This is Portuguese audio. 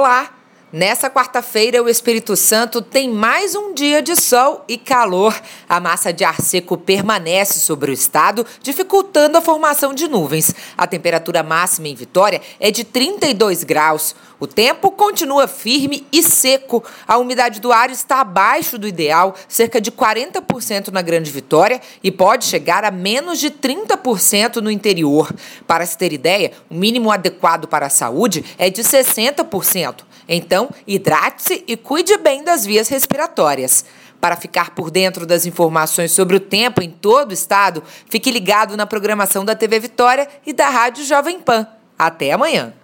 Olá! Nessa quarta-feira, o Espírito Santo tem mais um dia de sol e calor. A massa de ar seco permanece sobre o estado, dificultando a formação de nuvens. A temperatura máxima em Vitória é de 32 graus. O tempo continua firme e seco. A umidade do ar está abaixo do ideal, cerca de 40% na Grande Vitória, e pode chegar a menos de 30% no interior. Para se ter ideia, o mínimo adequado para a saúde é de 60%. Então, hidrate-se e cuide bem das vias respiratórias. Para ficar por dentro das informações sobre o tempo em todo o estado, fique ligado na programação da TV Vitória e da Rádio Jovem Pan. Até amanhã!